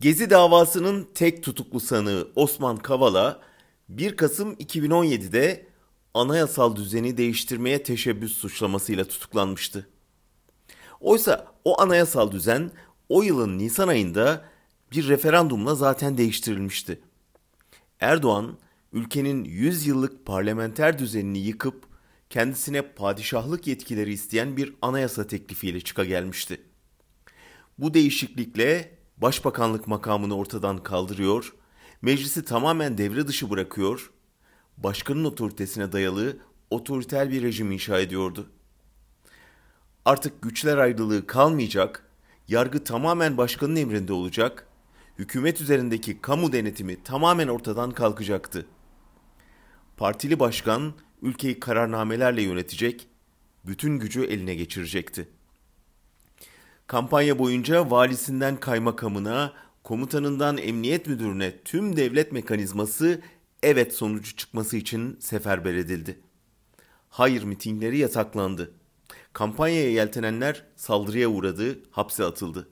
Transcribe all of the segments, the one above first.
Gezi davasının tek tutuklu sanığı Osman Kavala 1 Kasım 2017'de anayasal düzeni değiştirmeye teşebbüs suçlamasıyla tutuklanmıştı. Oysa o anayasal düzen o yılın Nisan ayında bir referandumla zaten değiştirilmişti. Erdoğan ülkenin 100 yıllık parlamenter düzenini yıkıp kendisine padişahlık yetkileri isteyen bir anayasa teklifiyle çıka gelmişti. Bu değişiklikle başbakanlık makamını ortadan kaldırıyor, meclisi tamamen devre dışı bırakıyor, başkanın otoritesine dayalı otoriter bir rejim inşa ediyordu. Artık güçler ayrılığı kalmayacak, yargı tamamen başkanın emrinde olacak, hükümet üzerindeki kamu denetimi tamamen ortadan kalkacaktı. Partili başkan ülkeyi kararnamelerle yönetecek, bütün gücü eline geçirecekti. Kampanya boyunca valisinden kaymakamına, komutanından emniyet müdürüne tüm devlet mekanizması evet sonucu çıkması için seferber edildi. Hayır mitingleri yasaklandı. Kampanyaya yeltenenler saldırıya uğradı, hapse atıldı.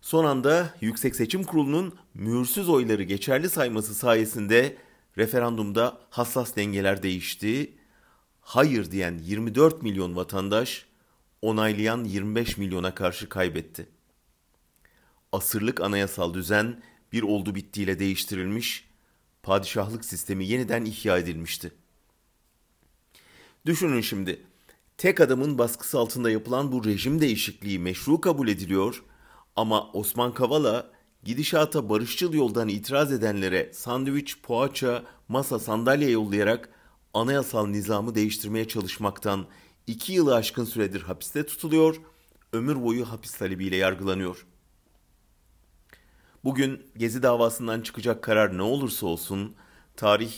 Son anda Yüksek Seçim Kurulu'nun mühürsüz oyları geçerli sayması sayesinde referandumda hassas dengeler değişti. Hayır diyen 24 milyon vatandaş onaylayan 25 milyona karşı kaybetti. Asırlık anayasal düzen bir oldu bittiyle değiştirilmiş, padişahlık sistemi yeniden ihya edilmişti. Düşünün şimdi, tek adamın baskısı altında yapılan bu rejim değişikliği meşru kabul ediliyor ama Osman Kavala gidişata barışçıl yoldan itiraz edenlere sandviç, poğaça, masa, sandalye yollayarak anayasal nizamı değiştirmeye çalışmaktan iki yılı aşkın süredir hapiste tutuluyor, ömür boyu hapis talebiyle yargılanıyor. Bugün Gezi davasından çıkacak karar ne olursa olsun, tarih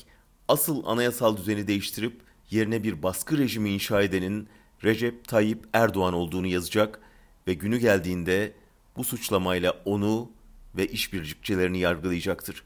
asıl anayasal düzeni değiştirip yerine bir baskı rejimi inşa edenin Recep Tayyip Erdoğan olduğunu yazacak ve günü geldiğinde bu suçlamayla onu ve işbirlikçilerini yargılayacaktır.